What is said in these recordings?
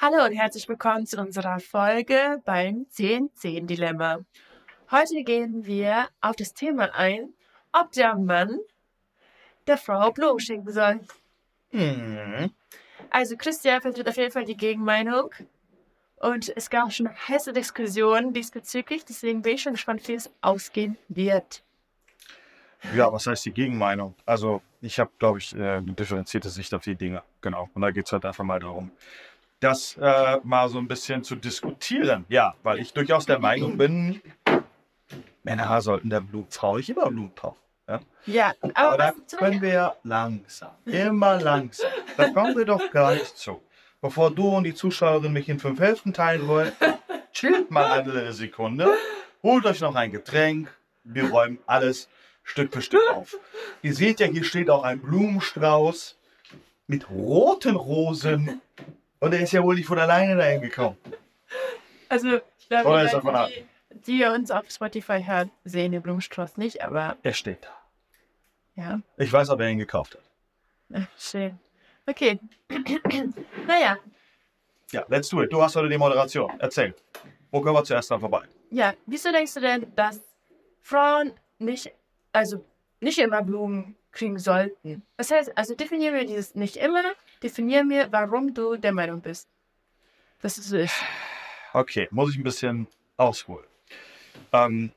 Hallo und herzlich willkommen zu unserer Folge beim 10-10-Dilemma. Heute gehen wir auf das Thema ein, ob der Mann der Frau Blumen schenken soll. Hm. Also Christian vertritt auf jeden Fall die Gegenmeinung. Und es gab schon heiße Diskussionen diesbezüglich, deswegen bin ich schon gespannt, wie es ausgehen wird. Ja, was heißt die Gegenmeinung? Also, ich habe, glaube ich, äh, eine differenzierte Sicht auf die Dinge. Genau. Und da geht es halt einfach mal darum, das äh, mal so ein bisschen zu diskutieren. Ja, weil ich durchaus der Meinung bin, Männer sollten der Blumenfrau nicht immer Blumen kaufen. Ja? Ja, Aber aber da können wir ja langsam, immer langsam. Da kommen wir doch gleich zu. Bevor du und die Zuschauerin mich in fünf Hälften teilen wollen, chillt mal eine Sekunde, holt euch noch ein Getränk, wir räumen alles Stück für Stück auf. Ihr seht ja, hier steht auch ein Blumenstrauß mit roten Rosen und der ist ja wohl nicht von alleine dahin gekommen. Also, ich glaube, Oder die, ist er von Leute, die, die uns auf Spotify hören, sehen den Blumenstrauß nicht, aber Er steht da. ja, Ich weiß, ob er ihn gekauft hat. äh, schön. Okay. naja, Ja, let's do it. Du hast heute die Moderation. Erzähl. Wo können wir zuerst dran vorbei? ja, wieso denkst du denn, dass Frauen nicht, also nicht immer Blumen kriegen sollten? Das heißt, also definieren wir dieses nicht immer, definieren wir, warum du der Meinung bist, dass es so ist. Okay, muss ich ein bisschen ausholen. Ähm,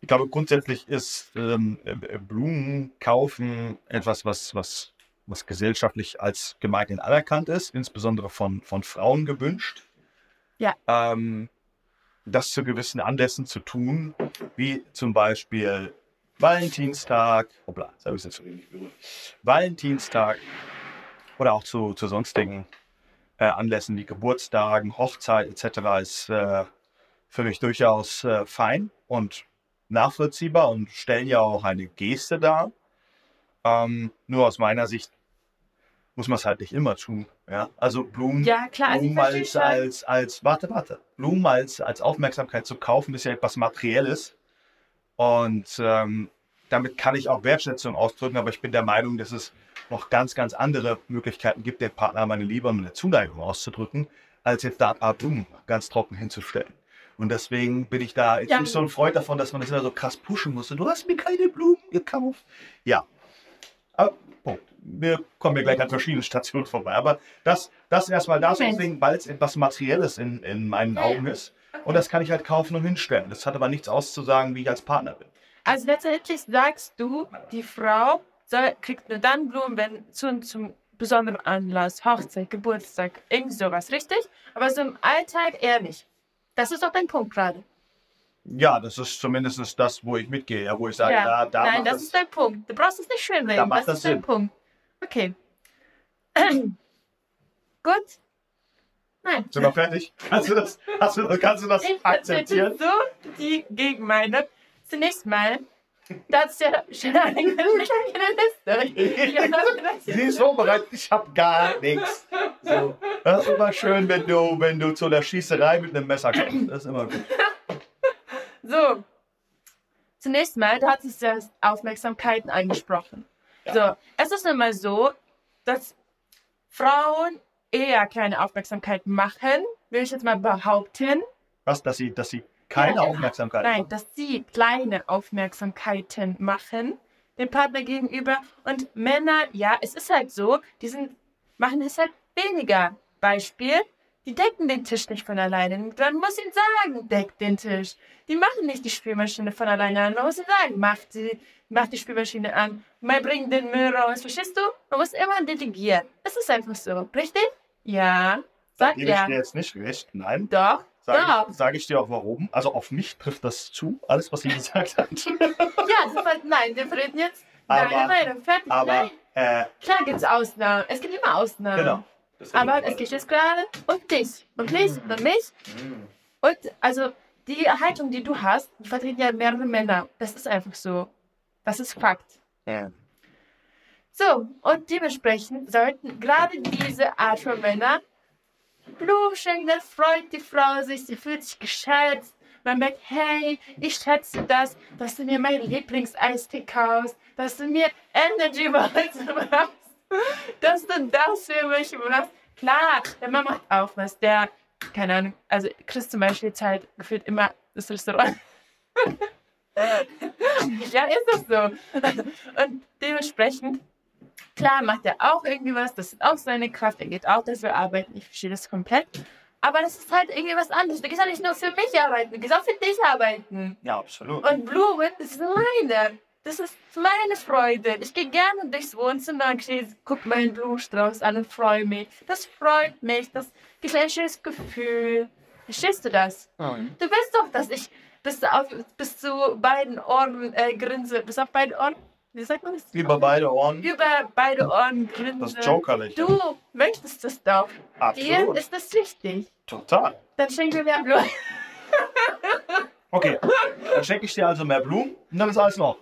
ich glaube, grundsätzlich ist ähm, äh, Blumen kaufen etwas, was, was, was gesellschaftlich als gemeinhin anerkannt ist, insbesondere von, von Frauen gewünscht. Ja. Ähm, das zu gewissen Anlässen zu tun, wie zum Beispiel Valentinstag, hoppla, das habe ich jetzt schon nicht berührt. Valentinstag oder auch zu, zu sonstigen äh, Anlässen wie Geburtstagen, Hochzeit etc. ist äh, für mich durchaus äh, fein und nachvollziehbar und stellen ja auch eine Geste dar. Ähm, nur aus meiner Sicht muss man es halt nicht immer tun. Ja? Also Blumen, Ja, klar, Blumen als, als, als, warte, warte, Blumen als, als Aufmerksamkeit zu kaufen, ist ja etwas Materielles. Und ähm, damit kann ich auch Wertschätzung ausdrücken, aber ich bin der Meinung, dass es noch ganz, ganz andere Möglichkeiten gibt, dem Partner meine Liebe und meine Zuneigung auszudrücken, als jetzt da Blumen ganz trocken hinzustellen. Und deswegen bin ich da jetzt Ja. nicht so ein Freund davon, dass man das immer so krass pushen muss. Du hast mir keine Blumen gekauft. Ja. Aber, Punkt. Wir kommen ja gleich an verschiedenen Stationen vorbei. Aber das, das erstmal dazu, Moment. deswegen, weil es etwas Materielles in, in meinen Augen ist. Und das kann ich halt kaufen und hinstellen. Das hat aber nichts auszusagen, wie ich als Partner bin. Also letztendlich sagst du, die Frau soll, kriegt nur dann Blumen, wenn zu, zum besonderen Anlass, Hochzeit, Geburtstag, irgend sowas, richtig? Aber so im Alltag eher nicht. Das ist doch dein Punkt gerade. Ja, das ist zumindest das, wo ich mitgehe, ja, wo ich sage, ja. da, da Nein, das es- ist dein Punkt. Du brauchst es nicht schön Da macht Das das ist dein Sinn. Punkt. Okay. Gut. Nein. Sind wir fertig? Kannst du das, hast du, kannst du das Ich akzeptieren? vertrete so die Gegenmeinung. Zunächst mal, das ist ja schon eine Liste. Sie ist vorbereitet, ich habe gar nichts. So. Das ist immer schön, wenn du, wenn du zu der Schießerei mit einem Messer kommst. Das ist immer gut. So. Zunächst mal, du hattest ja Aufmerksamkeiten angesprochen. So, es ist immer so, dass Frauen eher keine Aufmerksamkeit machen, will ich jetzt mal behaupten. Was, dass sie, dass sie keine Ja. Aufmerksamkeit Nein, dass sie kleine Aufmerksamkeiten machen dem Partner gegenüber. Und Männer, ja, es ist halt so, die sind, machen es halt weniger. Beispiel, die decken den Tisch nicht von alleine. Man muss ihnen sagen, deck den Tisch. Die machen nicht die Spülmaschine von alleine an. Man muss ihnen sagen, mach die, mach die Spülmaschine an. Mal bring den Müll raus. Verstehst du? Man muss immer delegieren. Es ist einfach so. Richtig? Ja. Sag gebe ich ja. dir jetzt nicht recht. Nein. Doch. Sage ich, sag ich dir auch warum. Also auf mich trifft das zu, alles, was sie gesagt hat. Ja, super, nein, wir reden jetzt. Aber- nein, nein, fertig. Aber, nein. äh, Klar gibt es Ausnahmen. Es gibt immer Ausnahmen. genau. Aber es geht jetzt gerade um dich. Um dich und mich. Und also die Haltung, die du hast, die vertreten ja mehrere Männer. Das ist einfach so. Das ist Fakt. Ja. So, und dementsprechend sollten gerade diese Art von Männer Blumen dann freut die Frau sich, sie fühlt sich geschätzt. Man merkt, hey, ich schätze das, dass du mir meinen Lieblingseistee kaufst, dass du mir Energy Balls machst, dass du das für mich machst. Klar, der Mann macht auch was. Der, keine Ahnung, also Chris zum Beispiel zahlt gefühlt immer das Restaurant. ja, ist das so. Und dementsprechend, klar, macht er auch irgendwie was, das ist auch seine Kraft, er geht auch dafür arbeiten, ich verstehe das komplett. Aber das ist halt irgendwie was anderes. Du gehst ja nicht nur für mich arbeiten, du gehst auch für dich arbeiten. Ja, absolut. Und Blumen, das ist meine. Das ist meine Freude. Ich gehe gerne durchs Wohnzimmer und gucke meinen Blumenstrauß an und freue mich. Das freut mich. Das gibt ein schönes Gefühl. Verstehst du das? Mhm. Du weißt doch, dass ich bis, auf, bis zu beiden Ohren äh, grinse. Bis auf beide Ohren. Wie sagt man das? Über beide Ohren. Über beide Ohren grinse. Das Jokerlächeln. Du möchtest das doch. Dir Absolut. ist das wichtig. Total. Dann schenken wir Blumen. Okay, dann schenke ich dir also mehr Blumen und dann ist alles noch.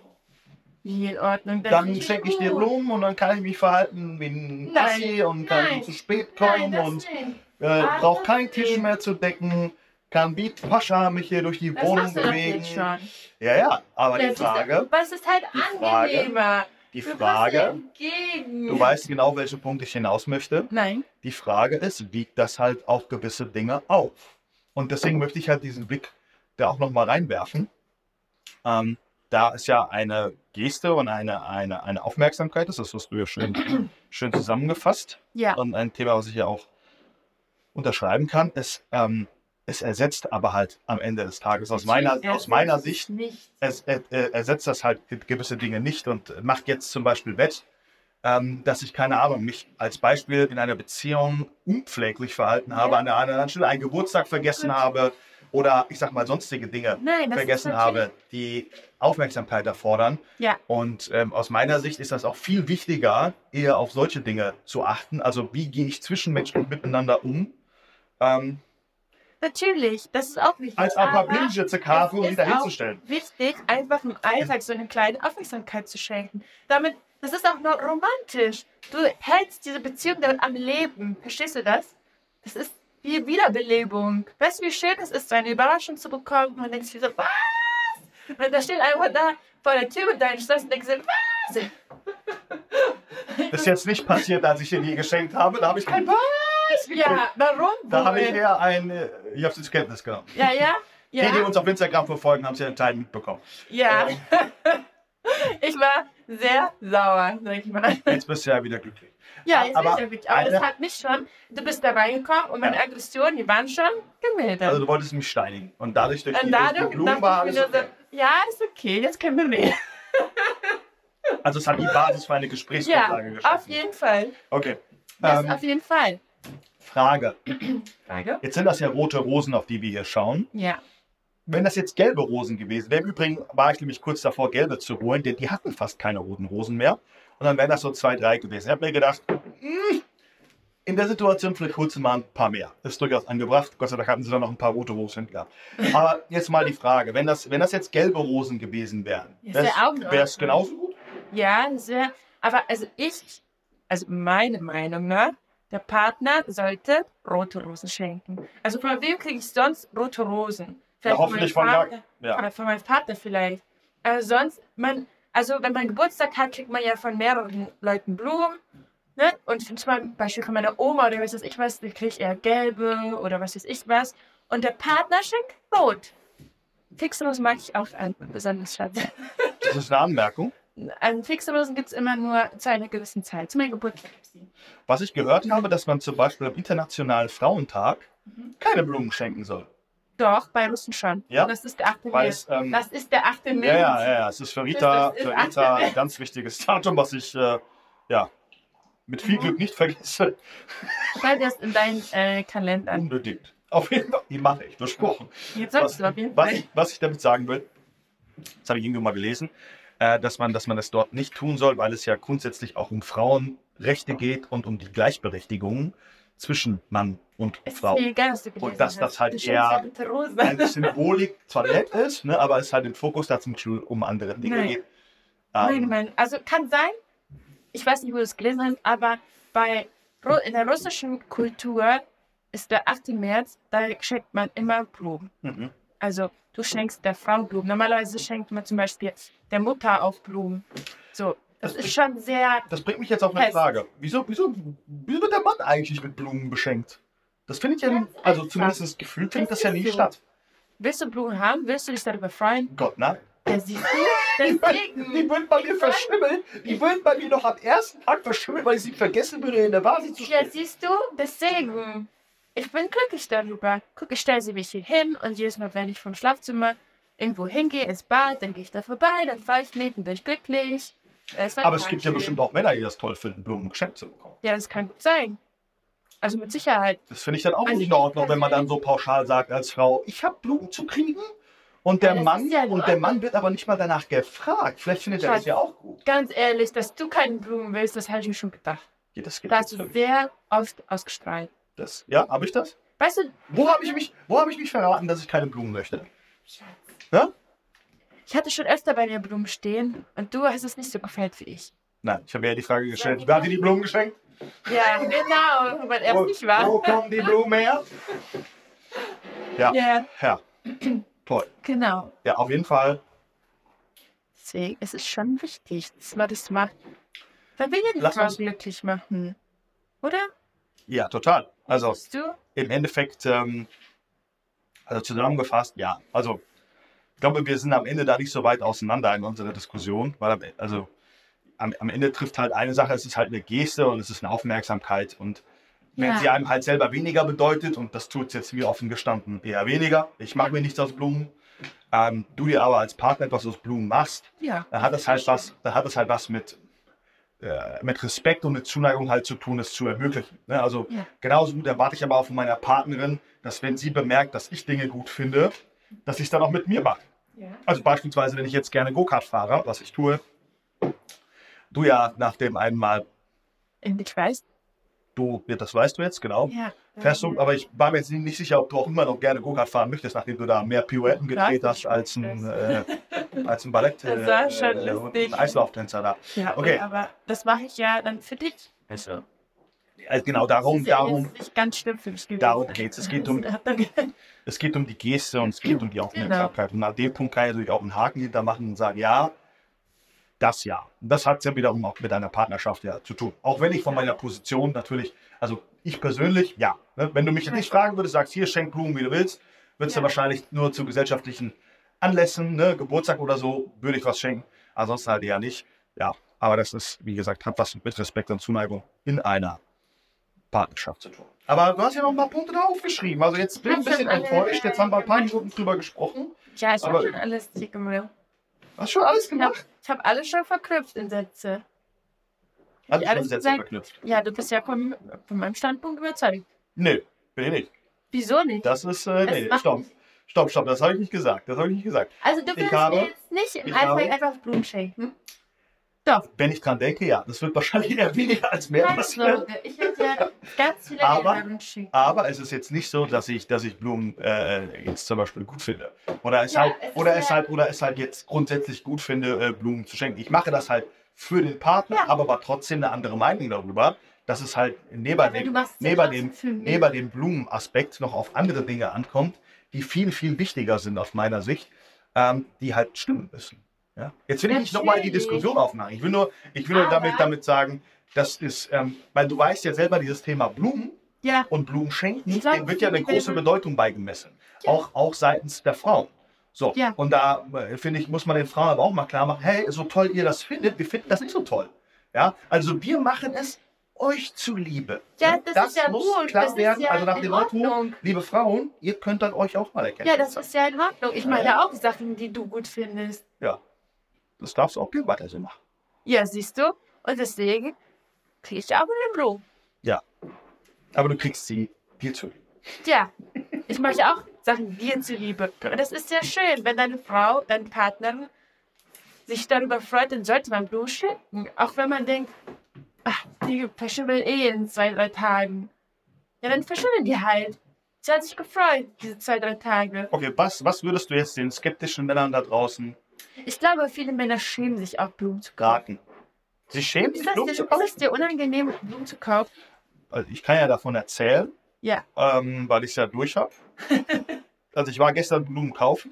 Wie in Ordnung. Dann schenke ich dir Blumen und dann kann ich mich verhalten wie ein Nein, Assi und kann nein, zu spät Nein, kommen das und äh, brauche keinen Tisch mehr zu decken, kann wie Pascha mich hier durch die Das Wohnung du bewegen. Ja, ja, aber die Das ist- Frage, es ist halt die angenehmer. die Du Frage, entgegen. du weißt genau, welchen Punkt ich hinaus möchte. Nein. Die Frage ist, wiegt das halt auch gewisse Dinge auf? Und deswegen möchte ich halt diesen Blick da auch nochmal reinwerfen. Ähm, da ist ja eine Geste und eine, eine, eine Aufmerksamkeit, ist, das hast du ja schön, schön zusammengefasst. Ja. Und ein Thema, was ich ja auch unterschreiben kann, ist, ähm, es ersetzt aber halt am Ende des Tages aus meiner, aus meiner Sicht es er, er, ersetzt das halt gewisse Dinge nicht und macht jetzt zum Beispiel wett, ähm, dass ich, keine Ahnung, mich als Beispiel in einer Beziehung unpfleglich verhalten habe, Ja. an der anderen Stelle einen Geburtstag vergessen habe oder ich sag mal sonstige Dinge Nein, vergessen habe, die Aufmerksamkeit erfordern. Ja. Und ähm, aus meiner Sicht ist das auch viel wichtiger, eher auf solche Dinge zu achten. Also wie gehe ich zwischenmenschlich miteinander um, ähm, Natürlich, das ist auch wichtig. als ein paar Bildchen zu kaufen und wieder hinzustellen. Wichtig, einfach im Alltag so eine kleine Aufmerksamkeit zu schenken. Damit, das ist auch noch romantisch. Du hältst diese Beziehung damit am Leben. Verstehst du das? Das ist wie Wiederbelebung. Weißt du, wie schön es ist, so eine Überraschung zu bekommen? Und man denkt sich so, was? Und da steht einfach da vor der Tür mit deinen Schloss und denkst so, was? Das ist jetzt nicht passiert, als ich dir die geschenkt habe. Da habe ich kein Was Ja, warum? Da habe ich eher ein. äh, Ich habe es zur Kenntnis genommen. Ja, ja. Die, die Ja, uns auf Instagram verfolgen, haben es ja in Teilen mitbekommen. ja. Ich war sehr sauer, sag ich mal. Jetzt bist du ja wieder glücklich. Ja, jetzt Aber aber, ich wirklich. Aber eine- das hat mich schon, du bist da reingekommen und meine Ja. Aggressionen, die waren schon gemildert. Also du wolltest mich steinigen. Und dadurch durch und die, dadurch die Blumen war dachte ich alles mir so, okay. ja, ist okay, jetzt können wir reden. Also es hat die Basis für eine Ja, Gesprächsgrundlage auf geschaffen. jeden Fall. Okay. Das Ähm, auf jeden Fall. Frage. Frage? Jetzt sind das ja rote Rosen, auf die wir hier schauen. Ja. Wenn das jetzt gelbe Rosen gewesen wäre, im Übrigen war ich nämlich kurz davor, gelbe zu holen, denn die hatten fast keine roten Rosen mehr. Und dann wären das so zwei, drei gewesen. Ich habe mir gedacht, hm, in der Situation vielleicht holst du mal ein paar mehr. Das ist durchaus angebracht. Gott sei Dank hatten sie dann noch ein paar rote Rosen gehabt. Aber jetzt mal die Frage, wenn das, wenn das jetzt gelbe Rosen gewesen wären, wäre es genauso gut? Ja, das wäre, aber also ich, also meine Meinung nach, der Partner sollte rote Rosen schenken. Also von wem kriege ich sonst rote Rosen? Ja, von hoffentlich von Vater. Jack. Ja. Von meinem Vater vielleicht. Aber sonst, man, also wenn man Geburtstag hat, kriegt man ja von mehreren Leuten Blumen. Ne? Und zum Beispiel von meiner Oma oder was weiß ich was, die kriege ich eher gelbe oder was weiß ich was. Und der Partner schenkt rot. Fixrosen mag ich auch an, besonders Schatz. Das ist eine Anmerkung. An Fixrosen gibt es immer nur zu einer gewissen Zeit. Zu meinem Geburtstag. Was ich gehört habe, dass man zum Beispiel am Internationalen Frauentag Mhm. keine Blumen schenken soll. Doch, bei Russen schon. Ja? Und Das ist der 8. Weil März. ähm, Das ist der 8. März. ja, ja, ja, es ist für Rita, Das ist für Rita ein ganz wichtiges Datum, was ich äh, ja, mit viel Mhm. Glück nicht vergesse. Schreib das in deinen äh, Kalender. Unbedingt. Auf jeden Fall, die mache ich, versprochen. Jetzt Was, sollst du auf jeden was, Fall. ich, was ich damit sagen will, das habe ich irgendwo mal gelesen, äh, dass, man, dass man das dort nicht tun soll, weil es ja grundsätzlich auch um Frauenrechte geht und um die Gleichberechtigung zwischen Mann und Es ist Frau. egal, Und dass das halt eher. Eine Symbolik zwar nett ist, ne, aber es halt im Fokus da zum Beispiel um andere Dinge Nein. geht. Ähm, nein. Also kann sein, ich weiß nicht, wo du es gelesen hast, aber bei, in der russischen Kultur ist der 8. März, da schenkt man immer Blumen. mhm. Also du schenkst der Frau Blumen. Normalerweise schenkt man zum Beispiel der Mutter auch Blumen. So, das Das ist schon sehr. Das bringt mich jetzt auf eine Fest. Frage. Wieso, wieso, wieso wird der Mann eigentlich mit Blumen beschenkt? Das findet ja, also zumindest gefühlt findet das ja nie statt. Willst du Blumen haben? Willst du dich darüber freuen? Gott, nein. Ja, siehst du? Die Deswegen. würden bei mir verschimmeln. Die würden bei mir noch am ersten Tag verschimmeln, weil ich sie vergessen würde, in der Vase zu Ja, stellen. siehst du? Deswegen. Ich bin glücklich darüber. Guck, ich stelle sie mich hier hin und jedes Mal, wenn ich vom Schlafzimmer irgendwo hingehe, ins Bad, dann gehe ich da vorbei, dann fahre ich mit und bin ich glücklich. Es Aber es gibt ja schön. bestimmt auch Männer, die das toll finden, Blumen geschenkt zu bekommen. Ja, das kann gut sein. Also mit Sicherheit. Das finde ich dann auch Also nicht in Ordnung, wenn man dann so pauschal sagt als Frau, ich habe Blumen zu kriegen. Und der Ja, Mann, ja und der Mann wird aber nicht mal danach gefragt. Vielleicht findet er das Schatz. ja auch gut. Ganz ehrlich, dass du keine Blumen willst, das habe ich mir schon gedacht. Ja, das geht Da hast du sehr oft ausgestrahlt. Das, ja, habe ich das? Weißt du, Wo habe ich mich, wo habe ich mich verraten, dass ich keine Blumen möchte? Ja? ich hatte schon öfter bei dir Blumen stehen und du hast es nicht so gefällt wie ich. Nein, ich habe ja die Frage gestellt, wer hat dir die Blumen geschenkt? Ja, genau, weil er Wo, es nicht war. wo kommen die Blumen her? Ja, Ja, ja. Toll. genau. Ja, auf jeden Fall. Deswegen ist es schon wichtig, dass man das macht. Weil wir ja Frau uns- glücklich machen. Oder? Ja, total. Also im Endeffekt, ähm, also zusammengefasst, ja. Also ich glaube, wir sind am Ende da nicht so weit auseinander in unserer Diskussion, weil am, also am, am Ende trifft halt eine Sache, es ist halt eine Geste und es ist eine Aufmerksamkeit und wenn Ja. sie einem halt selber weniger bedeutet und das tut es jetzt wie offen gestanden eher weniger, ich mache mir nichts aus Blumen, ähm, du dir aber als Partner etwas aus Blumen machst, Ja. dann hat das halt was, dann hat das halt was mit, äh, mit Respekt und mit Zuneigung halt zu tun, es zu ermöglichen. Ne? Also Ja. genauso gut erwarte ich aber auch von meiner Partnerin, dass wenn sie bemerkt, dass ich Dinge gut finde, dass sie es dann auch mit mir macht. ja. Also beispielsweise, wenn ich jetzt gerne Go-Kart fahre, was ich tue, du ja nach dem einen Mal, Und ich weiß. Du, das weißt du jetzt, genau. Ja. Fährst du, aber ich war mir jetzt nicht sicher, ob du auch immer noch gerne Go-Kart fahren möchtest, nachdem du da mehr Pirouetten gedreht Ja, hast als ein, äh, als ein Ballett Das war schon äh, lustig. ein Eislauftänzer da. ja Okay. aber das mache ich ja dann für dich. Also, also genau darum, ja darum, ganz schlimm für mich gewesen. darum geht's. Es geht um, Ja, es geht um die Geste und es geht um die Aufmerksamkeit. Und an dem Punkt kann ich natürlich auch einen Haken hintermachen und sagen, ja, das ja. Und das hat ja wiederum auch mit einer Partnerschaft ja zu tun. Auch wenn ich von meiner Position natürlich, also ich persönlich, ja. Ne, wenn du mich jetzt nicht fragen würdest, sagst, hier, schenk Blumen, wie du willst, würdest du Ja. wahrscheinlich nur zu gesellschaftlichen Anlässen, ne, Geburtstag oder so, würde ich was schenken. Ansonsten halt eher nicht. Ja, aber das ist, wie gesagt, hat was mit Respekt und Zuneigung in einer Partnerschaft zu tun. Aber du hast ja noch ein paar Punkte da aufgeschrieben. Also jetzt bin ich ein bisschen enttäuscht. Jetzt haben wir ein paar Minuten drüber gesprochen. ja, ich habe schon alles dick gemacht. Hast schon alles Ich gemacht? habe ich hab alles schon verknüpft in Sätze. Hat ich alles schon Sätze verknüpft. Ja, du bist ja von, von meinem Standpunkt überzeugt. Nee, bin ich nicht. Wieso nicht? Das ist, äh, nee, macht stopp. Stopp, stopp, das habe ich nicht gesagt. Das habe ich nicht gesagt. Also du willst habe- jetzt nicht im habe- einfach Blumen schenken? Doch. Wenn ich dran denke, ja, das wird wahrscheinlich eher weniger als mehr Keine passieren. Sorge, ich hätte ja ganz viele Aber-. Aber es ist jetzt nicht so, dass ich, dass ich Blumen äh, jetzt zum Beispiel gut finde. Oder es Ja, halt, es oder es halt, oder es halt jetzt grundsätzlich gut finde, äh, Blumen zu schenken. Ich mache das halt für den Partner, Ja. aber war trotzdem eine andere Meinung darüber, dass es halt neben, dem, neben, dem, neben dem Blumenaspekt noch auf andere Dinge ankommt, die viel, viel wichtiger sind aus meiner Sicht, ähm, die halt stimmen müssen. Ja? Jetzt will ich nicht nochmal die. Diskussion aufmachen. Ich will nur, ich will nur damit, damit sagen, das ist, ähm, weil du weißt ja selber, dieses Thema Blumen Ja, und Blumen schenken, dem wird ja eine große Bedeutung beigemessen. Ja. Auch, auch seitens der Frauen. So, Ja. und da äh, finde ich, muss man den Frauen aber auch mal klar machen, hey, so toll ihr das findet, wir finden das nicht so toll. Ja, also wir machen es euch zuliebe. Ja, das ist ja muss gut, klar das werden. ja also nach dem Motto, liebe Frauen, ihr könnt dann euch auch mal erkennen. ja, das ist ja in Ordnung. Ich mache ja auch Sachen, die du gut findest. Ja, das darfst du auch gerne weiter so machen. Ja, siehst du? Und deswegen kriege ich auch eine Blumen. Ja, aber du kriegst sie viel zu. Ja, ich mache auch Sachen dir zuliebe. Und das ist ja schön, wenn deine Frau, deine Partnerin sich darüber freut, dann sollte man Blumen schenken. Auch wenn man denkt, ach, die verschimmeln eh in zwei, drei Tagen. Ja, dann verschimmeln die halt. Sie hat sich gefreut, diese zwei, drei Tage. Okay, was, was würdest du jetzt den skeptischen Männern da draußen Ich glaube, viele Männer schämen sich auch Blumen zu kaufen. raten? Sie schämen Ist sich, Blumen zu ist kaufen? das dir unangenehm, Blumen zu kaufen? Also ich kann ja davon erzählen, Ja. ähm, weil ich es ja durch habe. also ich war gestern Blumen kaufen.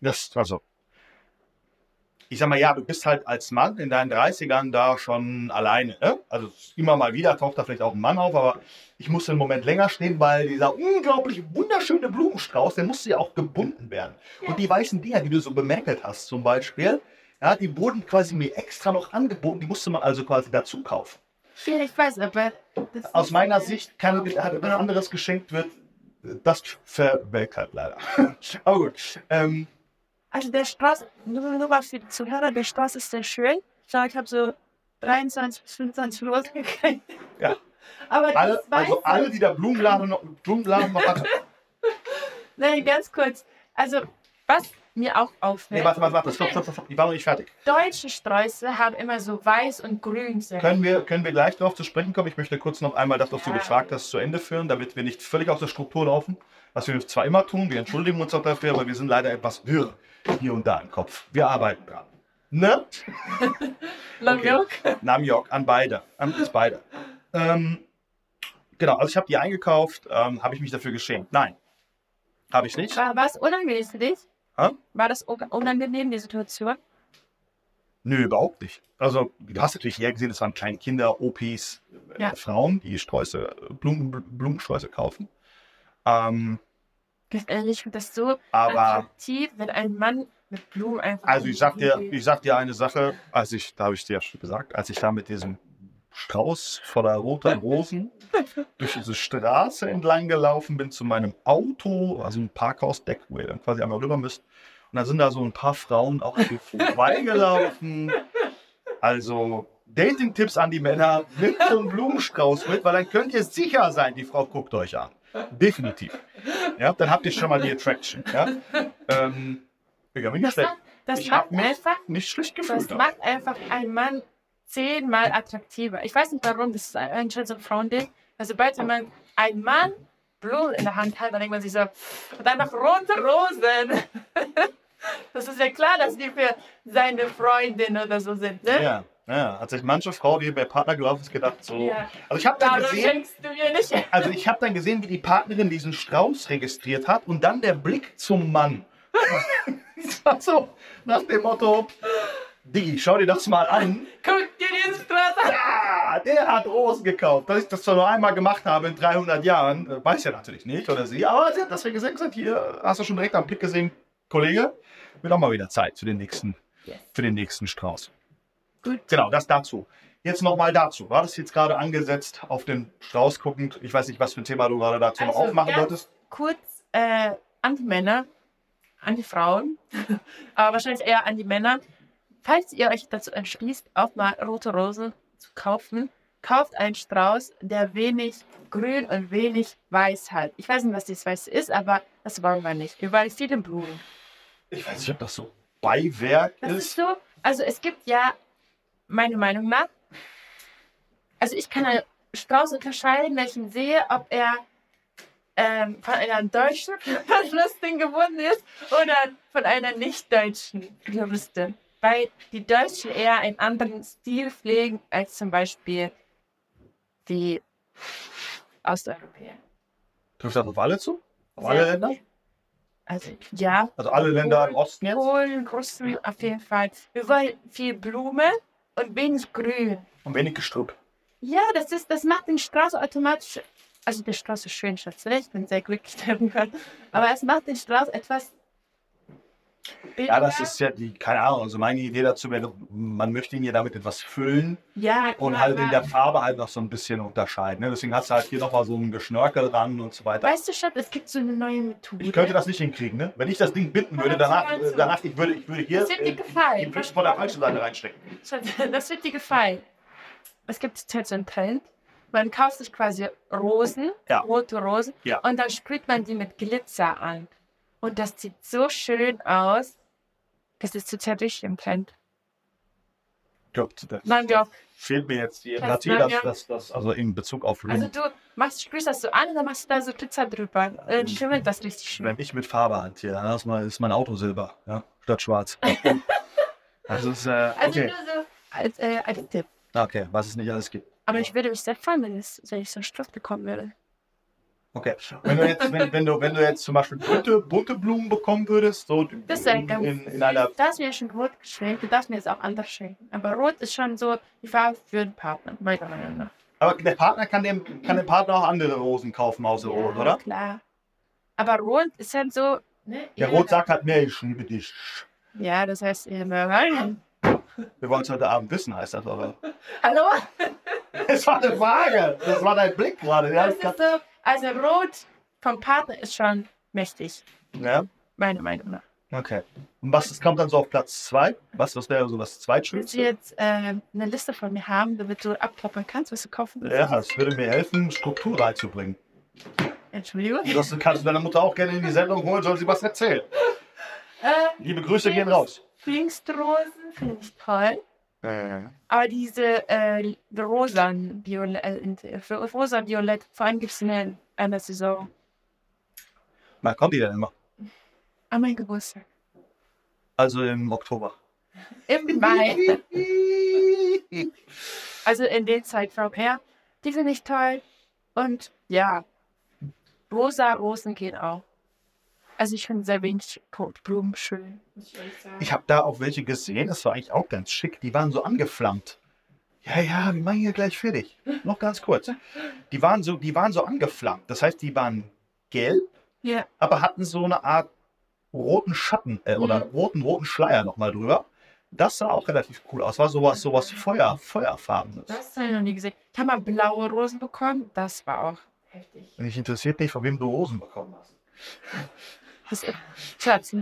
Das, also, ich sag mal, ja, du bist halt als Mann in deinen 30ern da schon alleine. Ne? Also immer mal wieder taucht da vielleicht auch ein Mann auf, aber ich musste einen Moment länger stehen, weil dieser unglaublich wunderschöne Blumenstrauß, der musste ja auch gebunden werden. Und die weißen Dinger, die du so bemäkelt hast zum Beispiel, ja, die wurden quasi mir extra noch angeboten, die musste man also quasi dazu kaufen. Ich weiß, aber. das Aus meiner Sicht kann wenn ein anderes geschenkt wird, das verwelkt halt leider. aber gut. Ähm, Also der Strauß, nur, nur mal für die Zuhörer, der Strauß ist sehr schön. Ich habe so 23 bis 25 Rosen gekriegt. Ja. Aber alle, also alle, die der Blumenladen noch, Blumenladen noch hatten. Nein, ganz kurz. Also, was mir auch auffällt, Nee, warte, warte, warte, stopp, stopp, stopp. Ich war noch nicht fertig. deutsche Sträuße haben immer so weiß und grün. Sind. Können wir, können wir gleich darauf zu sprechen kommen? Ich möchte kurz noch einmal das, was du Ja. gefragt hast, zu Ende führen, damit wir nicht völlig aus der Struktur laufen. Was wir zwar immer tun, wir entschuldigen uns auch dafür, aber wir sind leider etwas wirr hier und da im Kopf. Wir arbeiten dran. Ne? Lamjok. Namjok, an beide. An uns beide. Ähm, genau, also ich habe die eingekauft. Ähm, habe ich mich dafür geschämt? Nein. Habe ich nicht. War, war es unangenehm für dich? Hä? War das un- unangenehm, die Situation? Nö, überhaupt nicht. Also, du hast natürlich hier gesehen, es waren kleine Kinder, OPs, äh, Ja. Frauen, die Sträuße, Blumen, Blumensträuße kaufen. Ähm, Ganz ehrlich, ich finde das so aber, attraktiv, wenn ein Mann mit Blumen einfach. also ich sag dir, ich sag dir eine Sache, als ich, da habe ich dir ja schon gesagt, als ich da mit diesem Strauß voller roter Rosen durch diese Straße entlang gelaufen bin zu meinem Auto, also ein Parkhausdeck, wo ihr dann quasi einmal rüber müsst. Und da sind da so ein paar Frauen auch hier vorbeigelaufen. Also Dating-Tipps an die Männer, nimmt so einen Blumenstrauß mit, weil dann könnt ihr sicher sein, die Frau guckt euch an. Definitiv. Ja, dann habt ihr schon mal die Attraction. Ja, ähm, ich habe mich Das macht, das Ich macht mich einfach, nicht schlecht das gefühlt. macht einfach einen Mann zehnmal attraktiver. Ich weiß nicht warum, das ist anscheinend so ein Frauending. Also sobald man ein Mann Blumen in der Hand hat, dann denkt man sich so, und dann noch rote Rosen. Das ist ja klar, dass die für seine Freundin oder so sind, ne? Ja, ja, hat sich manche Frau, die bei Partner gelaufen ist, gedacht so. Ja. Also ich habe dann Warum gesehen, schenkst du mir nicht? also ich habe dann gesehen, wie die Partnerin diesen Strauß registriert hat und dann der Blick zum Mann. So nach dem Motto, Diggi, schau dir das mal an. Guck dir die Straße an. Ah, der hat Rosen gekauft. Dass ich das zwar nur einmal gemacht habe in 300 Jahren, äh, weiß ja natürlich nicht, oder sie, aber sie hat das gesehen, gesagt, hier hast du schon direkt am Blick gesehen, Kollege, wird auch mal wieder Zeit für den nächsten, Yes. für den nächsten Strauß. Gut. Genau, das dazu. Jetzt nochmal dazu. War das jetzt gerade angesetzt auf den Strauß guckend? Ich weiß nicht, was für ein Thema du gerade dazu noch Also, aufmachen wolltest. Kurz äh, an die Männer, an die Frauen, aber wahrscheinlich eher an die Männer. Falls ihr euch dazu entschließt, auch mal rote Rosen zu kaufen, kauft einen Strauß, der wenig grün und wenig weiß hat. Ich weiß nicht, was das Weiße ist, aber das wollen wir nicht. Wir wollen viele Blumen. Ich weiß nicht, ob das so Beiwerk Das ist ist. so, also es gibt ja, meiner Meinung nach, also ich kann einen Strauß unterscheiden, wenn ich ihn sehe, ob er ähm, von einer deutschen Floristin gebunden ist oder von einer nicht-deutschen Floristin. Weil die Deutschen eher einen anderen Stil pflegen als zum Beispiel die Osteuropäer. Trifft das auf alle zu? Auf alle Länder? Also ja, Also alle Länder im Osten jetzt? Polen, Russland auf jeden Fall. Wir wollen viel Blume und wenig Grün. Und wenig Gestrüpp. Ja, das ist, das macht den Strauß automatisch. Also der Strauß ist schön, Schatz. Ich bin sehr glücklich darüber. Aber es macht den Strauß etwas. Ja, das ist ja die, keine Ahnung, also meine Idee dazu wäre, man möchte ihn ja damit etwas füllen Ja, und halt in der Farbe halt noch so ein bisschen unterscheiden. Ne? Deswegen hast du halt hier nochmal so ein Geschnörkel dran und so weiter. Weißt du, Schatz, es gibt so eine neue Methode. Ich könnte das nicht hinkriegen, ne? Wenn ich das Ding binden würde, danach, äh, danach ich würde, ich würde hier äh, gefallen. die Füße von der falschen Seite reinstecken. Das wird dir gefallen. Es gibt jetzt so einen Trend. Man kauft sich quasi Rosen, Ja. rote Rosen, Ja. und dann sprüht man die mit Glitzer an. Und das sieht so schön aus. Das ist total richtig im Trend. Gott, das Nein, ja. fehlt mir jetzt die Empathie, dass das, das, also in Bezug auf Also Ring. du machst, sprühst das so an und dann machst du da so Glitzer drüber. Mhm. Dann schimmelt das richtig schön. Wenn ich mit Farbe hantiere, dann ist mein, Auto silber, ja, statt schwarz. Das ist, äh, Also okay. nur so als, äh, als Tipp. Okay, was es nicht alles gibt. Aber ich würde mich sehr freuen, wenn, es, wenn ich so einen Stift bekommen würde. Okay. Wenn du jetzt, wenn, wenn du, wenn du jetzt zum Beispiel bunte, bunte Blumen bekommen würdest, so Das ja in, in, in einer. Da ist mir schon rot geschenkt, du darfst mir jetzt auch anders schenken. Aber rot ist schon so die Farbe für den Partner, meiner Meinung nach. Aber der Partner kann dem, kann dem Partner auch andere Rosen kaufen, außer Rot, oder? Klar. Aber rot ist halt so. Ne, Der Rot sagt halt mehr, ich liebe dich. Ja, das heißt eher mal. Wir wollen es heute Abend wissen, heißt das aber. Hallo? Das war eine Frage. Das war dein Blick gerade. Ja, Das ist so, also rot vom Partner ist schon mächtig, ja? meiner Meinung nach. Okay. Und was das kommt dann so auf Platz 2? Was, was wäre so das Willst du Zweitschönste? jetzt äh, eine Liste von mir haben, damit du abklappern kannst, was du kaufen willst? Ja, das würde mir helfen, Struktur reinzubringen. Entschuldigung. Das kannst du deiner Mutter auch gerne in die Sendung holen, soll sie was erzählen. Äh, Liebe Grüße gehen raus. Pfingstrosen finde ich toll. Äh, Aber diese äh, rosan Violett, äh, rosa Violett, vor allem gibt es eine, eine Saison. wann kommt die denn immer? An mein Geburtstag. Also im Oktober. Im Mai. Also in den Zeitraum her. Die finde ich toll. Und ja, rosa Rosen gehen auch. Also ich finde sehr wenig Blumen schön. Ich. Ich habe da auch welche gesehen, das war eigentlich auch ganz schick. Die waren so angeflammt. Ja, ja, wir machen hier gleich fertig. Noch ganz kurz. Die waren so, die waren so angeflammt. Das heißt, die waren gelb, Ja, aber hatten so eine Art roten Schatten äh, oder Mhm. roten, roten Schleier nochmal drüber. Das sah auch relativ cool aus. War sowas, sowas Feuer, Feuerfarbenes. das habe ich noch nie gesehen. Ich habe mal blaue Rosen bekommen. Das war auch heftig. Mich interessiert nicht, von wem du Rosen bekommen hast. Das, Schatz,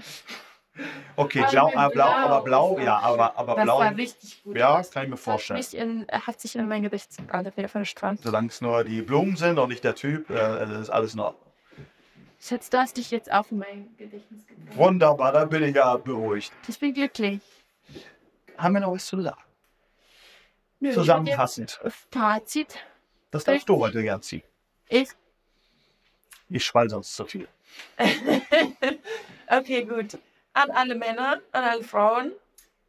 Okay, Aber blau, ah, blau, Blau, aber blau, das ja, aber, aber das blau. war richtig gut. Ja, kann ich mir Hat, vorstellen. mich in, hat sich in mein Gesicht gerade wieder verspannt. Solange es nur die Blumen sind und nicht der Typ, äh, ist alles noch Schatz, du hast dich jetzt auf mein Gedächtnis gebracht. wunderbar. Da bin ich ja beruhigt. Ich bin glücklich. Haben wir noch was zu sagen? Nö, Zusammenfassend. Fazit. Das darfst du heute gern ziehen. Ich. Ich schwall sonst zu viel. okay, gut. An alle Männer, an alle Frauen.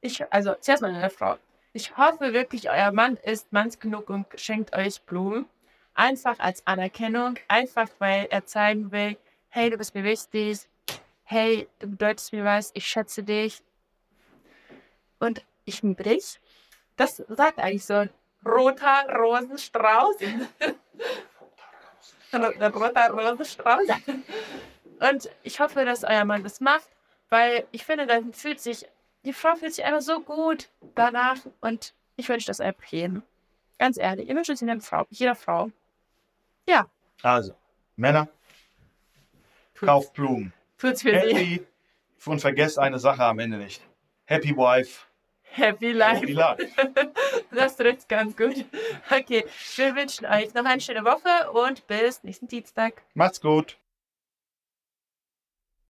Ich, also, zuerst mal an alle Frauen. Ich hoffe wirklich, euer Mann ist manns genug und schenkt euch Blumen. Einfach als Anerkennung. Einfach, weil er zeigen will, hey, du bist mir wichtig. Hey, du bedeutest mir was. Ich schätze dich. Und ich liebe dich. Das sagt eigentlich so ein roter Rosenstrauß. ein roter Rosenstrauß. Und ich hoffe, dass euer Mann das macht, weil ich finde, dann fühlt sich, die Frau fühlt sich einfach so gut danach und ich wünsche das einfach jedem. Ganz ehrlich, ich wünsche es jeder Frau, jeder Frau. Ja, Also, Männer, kauft Blumen. tut's für sie. Happy. Und vergesst eine Sache am Ende nicht. Happy Wife. Happy Life. Happy Life. Das trifft ganz gut. Okay, wir wünschen euch noch eine schöne Woche und bis nächsten Dienstag. Macht's gut.